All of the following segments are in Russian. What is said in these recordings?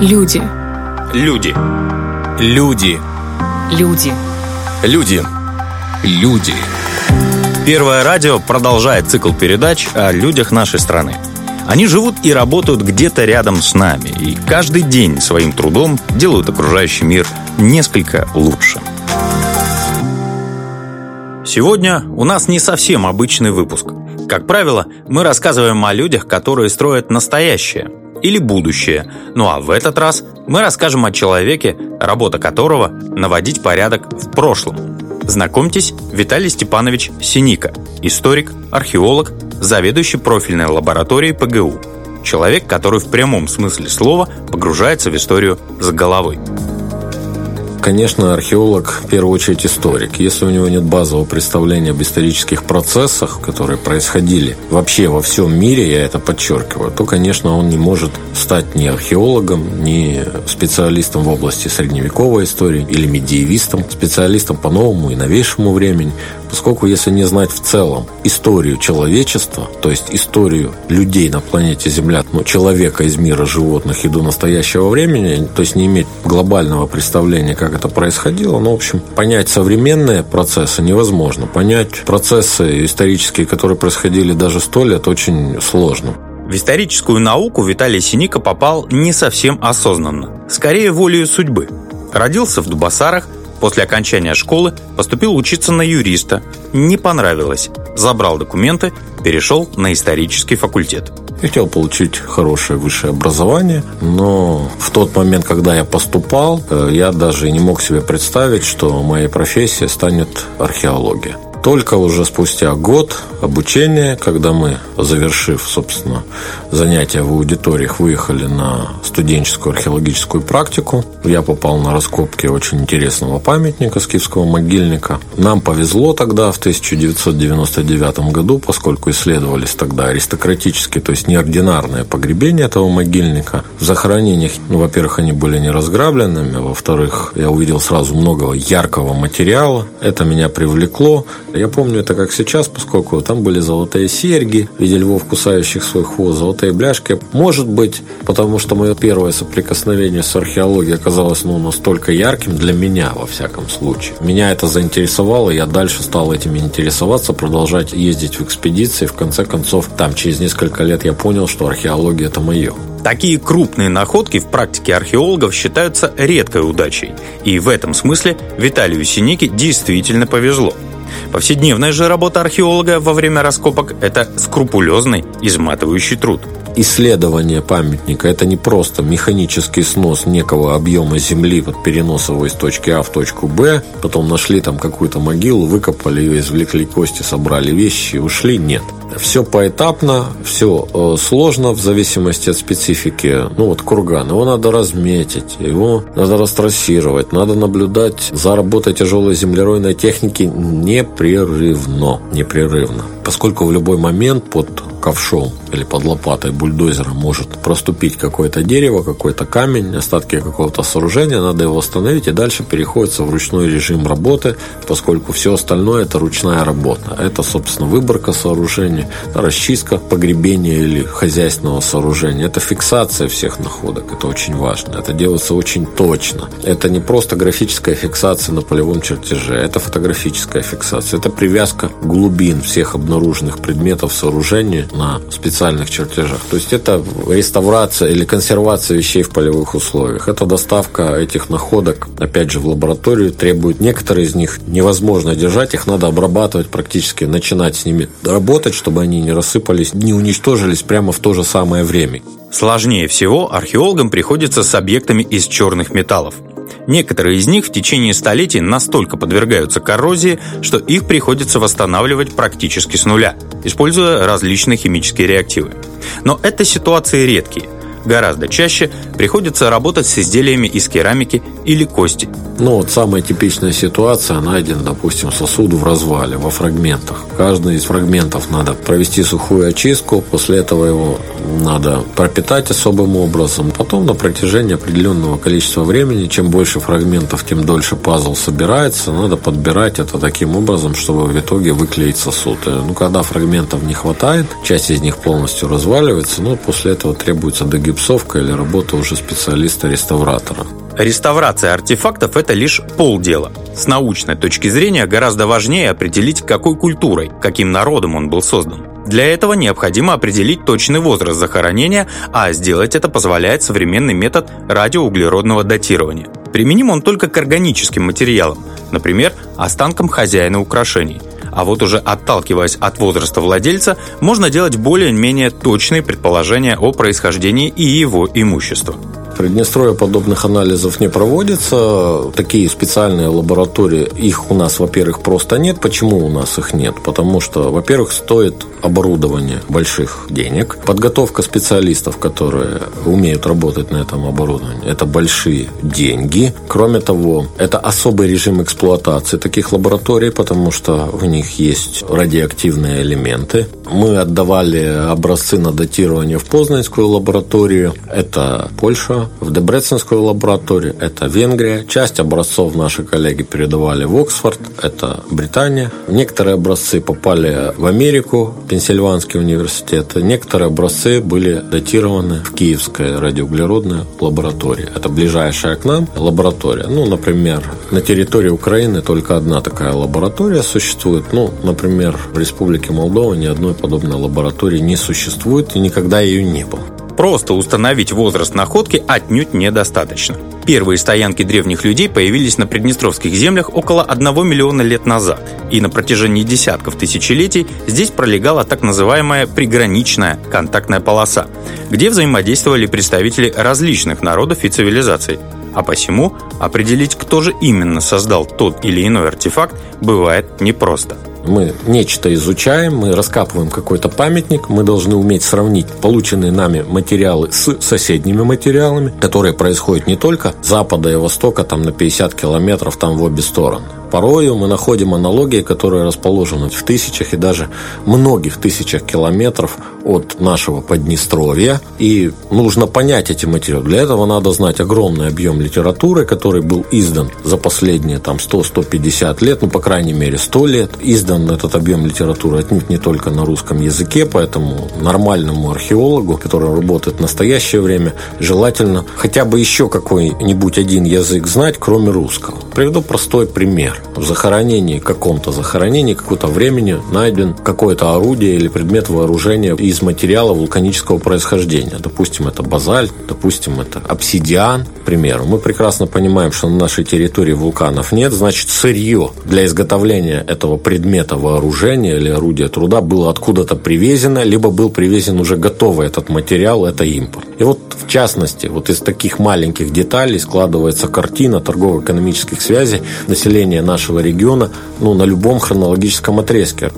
Люди. Люди. Люди. Люди. Люди. Люди. Первое радио продолжает цикл передач о людях нашей страны. Они живут и работают где-то рядом с нами, и каждый день своим трудом делают окружающий мир несколько лучше. Сегодня у нас не совсем обычный выпуск. Как правило, мы рассказываем о людях, которые строят настоящее или будущее. Ну а в этот раз мы расскажем о человеке, работа которого – наводить порядок в прошлом. Знакомьтесь, Виталий Степанович Синика, историк, археолог, заведующий профильной лабораторией ПГУ. Человек, который в прямом смысле слова погружается в историю с головой. Конечно, археолог в первую очередь историк. Если у него нет базового представления об исторических процессах, которые происходили вообще во всем мире, я это подчеркиваю, то, конечно, он не может стать ни археологом, ни специалистом в области средневековой истории или медиевистом, специалистом по новому и новейшему времени поскольку если не знать в целом историю человечества, то есть историю людей на планете Земля, ну, человека из мира животных и до настоящего времени, то есть не иметь глобального представления, как это происходило, ну, в общем, понять современные процессы невозможно. Понять процессы исторические, которые происходили даже сто лет, очень сложно. В историческую науку Виталий Синика попал не совсем осознанно, скорее волею судьбы. Родился в Дубасарах – После окончания школы поступил учиться на юриста. Не понравилось. Забрал документы, перешел на исторический факультет. Хотел получить хорошее высшее образование, но в тот момент, когда я поступал, э, я даже не мог себе представить, что моей профессией станет археология. Только уже спустя год обучения, когда мы, завершив, собственно, занятия в аудиториях, выехали на студенческую археологическую практику, я попал на раскопки очень интересного памятника скифского могильника. Нам повезло тогда, в 1999 году, поскольку исследовались тогда аристократические, то есть неординарные погребения этого могильника. В захоронениях, ну, во-первых, они были не разграбленными, во-вторых, я увидел сразу много яркого материала. Это меня привлекло. Я помню это как сейчас, поскольку там были золотые серьги в виде львов, кусающих свой хвост, золотые бляшки. Может быть, потому что мое первое соприкосновение с археологией оказалось ну, настолько ярким для меня, во всяком случае. Меня это заинтересовало, я дальше стал этим интересоваться, продолжать ездить в экспедиции. В конце концов, там через несколько лет я понял, что археология – это мое. Такие крупные находки в практике археологов считаются редкой удачей. И в этом смысле Виталию Синике действительно повезло – Повседневная же работа археолога во время раскопок – это скрупулезный, изматывающий труд. Исследование памятника – это не просто механический снос некого объема земли, вот перенос его из точки А в точку Б, потом нашли там какую-то могилу, выкопали ее, извлекли кости, собрали вещи и ушли. Нет – все поэтапно, все э, сложно в зависимости от специфики. Ну вот курган, его надо разметить, его надо растрассировать, надо наблюдать за работой тяжелой землеройной техники непрерывно, непрерывно. Поскольку в любой момент под ковшом или под лопатой бульдозера может проступить какое-то дерево, какой-то камень, остатки какого-то сооружения, надо его остановить и дальше переходится в ручной режим работы, поскольку все остальное это ручная работа. Это, собственно, выборка сооружения, расчистка погребения или хозяйственного сооружения. Это фиксация всех находок, это очень важно. Это делается очень точно. Это не просто графическая фиксация на полевом чертеже, это фотографическая фиксация, это привязка глубин всех обнаруженных предметов сооружения на специальных чертежах. То есть это реставрация или консервация вещей в полевых условиях. Это доставка этих находок, опять же, в лабораторию требует некоторые из них невозможно держать, их надо обрабатывать практически, начинать с ними работать, чтобы они не рассыпались, не уничтожились прямо в то же самое время. Сложнее всего археологам приходится с объектами из черных металлов. Некоторые из них в течение столетий настолько подвергаются коррозии, что их приходится восстанавливать практически с нуля, используя различные химические реактивы. Но это ситуации редкие – Гораздо чаще приходится работать с изделиями из керамики или кости. Ну вот самая типичная ситуация, найден, допустим, сосуд в развале, во фрагментах. Каждый из фрагментов надо провести сухую очистку, после этого его надо пропитать особым образом. Потом на протяжении определенного количества времени, чем больше фрагментов, тем дольше пазл собирается, надо подбирать это таким образом, чтобы в итоге выклеить сосуд. Ну, когда фрагментов не хватает, часть из них полностью разваливается, но после этого требуется догиб загипсовка или работа уже специалиста-реставратора. Реставрация артефактов – это лишь полдела. С научной точки зрения гораздо важнее определить, какой культурой, каким народом он был создан. Для этого необходимо определить точный возраст захоронения, а сделать это позволяет современный метод радиоуглеродного датирования. Применим он только к органическим материалам, например, останкам хозяина украшений. А вот уже отталкиваясь от возраста владельца, можно делать более-менее точные предположения о происхождении и его имущества. Приднестровье подобных анализов не проводится. Такие специальные лаборатории, их у нас, во-первых, просто нет. Почему у нас их нет? Потому что, во-первых, стоит оборудование больших денег. Подготовка специалистов, которые умеют работать на этом оборудовании, это большие деньги. Кроме того, это особый режим эксплуатации таких лабораторий, потому что в них есть радиоактивные элементы. Мы отдавали образцы на датирование в Познанскую лабораторию. Это Польша, в Дебреценскую лабораторию, это Венгрия. Часть образцов наши коллеги передавали в Оксфорд, это Британия. Некоторые образцы попали в Америку, Пенсильванский университет. Некоторые образцы были датированы в Киевской радиоуглеродной лаборатории. Это ближайшая к нам лаборатория. Ну, например, на территории Украины только одна такая лаборатория существует. Ну, например, в Республике Молдова ни одной подобной лаборатории не существует и никогда ее не было. Просто установить возраст находки отнюдь недостаточно. Первые стоянки древних людей появились на приднестровских землях около 1 миллиона лет назад, и на протяжении десятков тысячелетий здесь пролегала так называемая приграничная контактная полоса, где взаимодействовали представители различных народов и цивилизаций. А посему определить, кто же именно создал тот или иной артефакт, бывает непросто – мы нечто изучаем, мы раскапываем какой-то памятник, мы должны уметь сравнить полученные нами материалы с соседними материалами, которые происходят не только с запада и востока, там на 50 километров, там в обе стороны. Порою мы находим аналогии, которые расположены в тысячах и даже многих тысячах километров от нашего Поднестровья. И нужно понять эти материалы. Для этого надо знать огромный объем литературы, который был издан за последние там 100-150 лет, ну, по крайней мере, 100 лет. Издан этот объем литературы отнюдь не только на русском языке, поэтому нормальному археологу, который работает в настоящее время, желательно хотя бы еще какой-нибудь один язык знать, кроме русского. Приведу простой пример в захоронении, каком-то захоронении, какого-то времени найден какое-то орудие или предмет вооружения из материала вулканического происхождения. Допустим, это базальт, допустим, это обсидиан, к примеру. Мы прекрасно понимаем, что на нашей территории вулканов нет, значит, сырье для изготовления этого предмета вооружения или орудия труда было откуда-то привезено, либо был привезен уже готовый этот материал, это импорт. И вот, в частности, вот из таких маленьких деталей складывается картина торгово-экономических связей населения нашего региона ну, на любом хронологическом отрезке.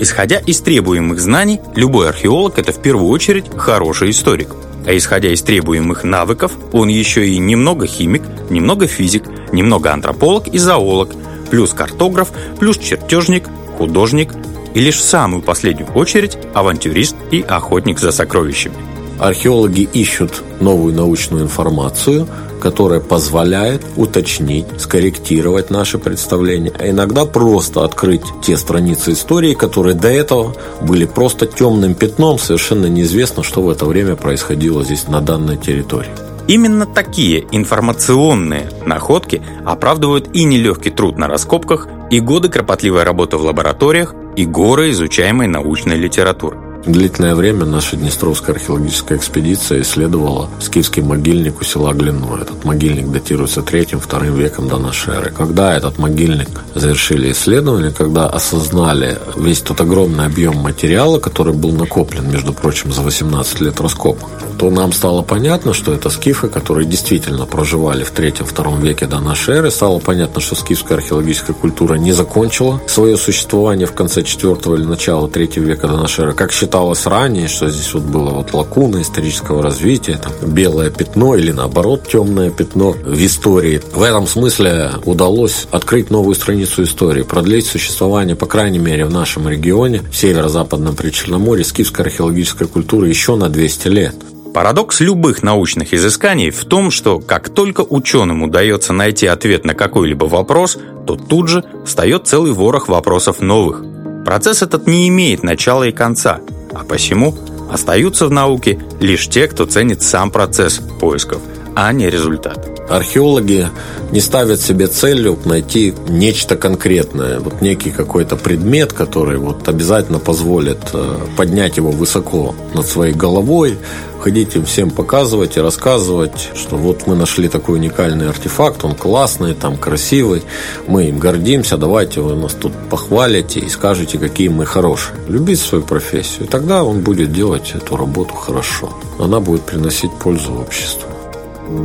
Исходя из требуемых знаний, любой археолог – это в первую очередь хороший историк. А исходя из требуемых навыков, он еще и немного химик, немного физик, немного антрополог и зоолог, плюс картограф, плюс чертежник, художник и лишь в самую последнюю очередь авантюрист и охотник за сокровищами. Археологи ищут новую научную информацию, которая позволяет уточнить, скорректировать наши представления, а иногда просто открыть те страницы истории, которые до этого были просто темным пятном, совершенно неизвестно, что в это время происходило здесь на данной территории. Именно такие информационные находки оправдывают и нелегкий труд на раскопках, и годы кропотливой работы в лабораториях, и горы изучаемой научной литературы. Длительное время наша Днестровская археологическая экспедиция исследовала скифский могильник у села Глино. Этот могильник датируется третьим-вторым веком до нашей эры. Когда этот могильник завершили исследование, когда осознали весь тот огромный объем материала, который был накоплен, между прочим, за 18 лет раскопок, то нам стало понятно, что это скифы, которые действительно проживали в третьем-втором веке до нашей эры. Стало понятно, что скифская археологическая культура не закончила свое существование в конце четвертого или начала третьего века до нашей эры, как считалось считалось ранее, что здесь вот было вот лакуна исторического развития, там, белое пятно или наоборот темное пятно в истории. В этом смысле удалось открыть новую страницу истории, продлить существование, по крайней мере, в нашем регионе, в северо-западном Причерноморье, скифской археологической культуры еще на 200 лет. Парадокс любых научных изысканий в том, что как только ученым удается найти ответ на какой-либо вопрос, то тут же встает целый ворох вопросов новых. Процесс этот не имеет начала и конца, а посему Остаются в науке лишь те, кто ценит сам процесс поисков, а не результат. Археологи не ставят себе целью найти нечто конкретное, вот некий какой-то предмет, который вот обязательно позволит э, поднять его высоко над своей головой, ходить им всем показывать и рассказывать, что вот мы нашли такой уникальный артефакт, он классный, там красивый, мы им гордимся, давайте вы нас тут похвалите и скажете, какие мы хорошие. Любить свою профессию, тогда он будет делать эту работу хорошо. Она будет приносить пользу обществу.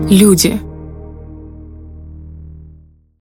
Люди –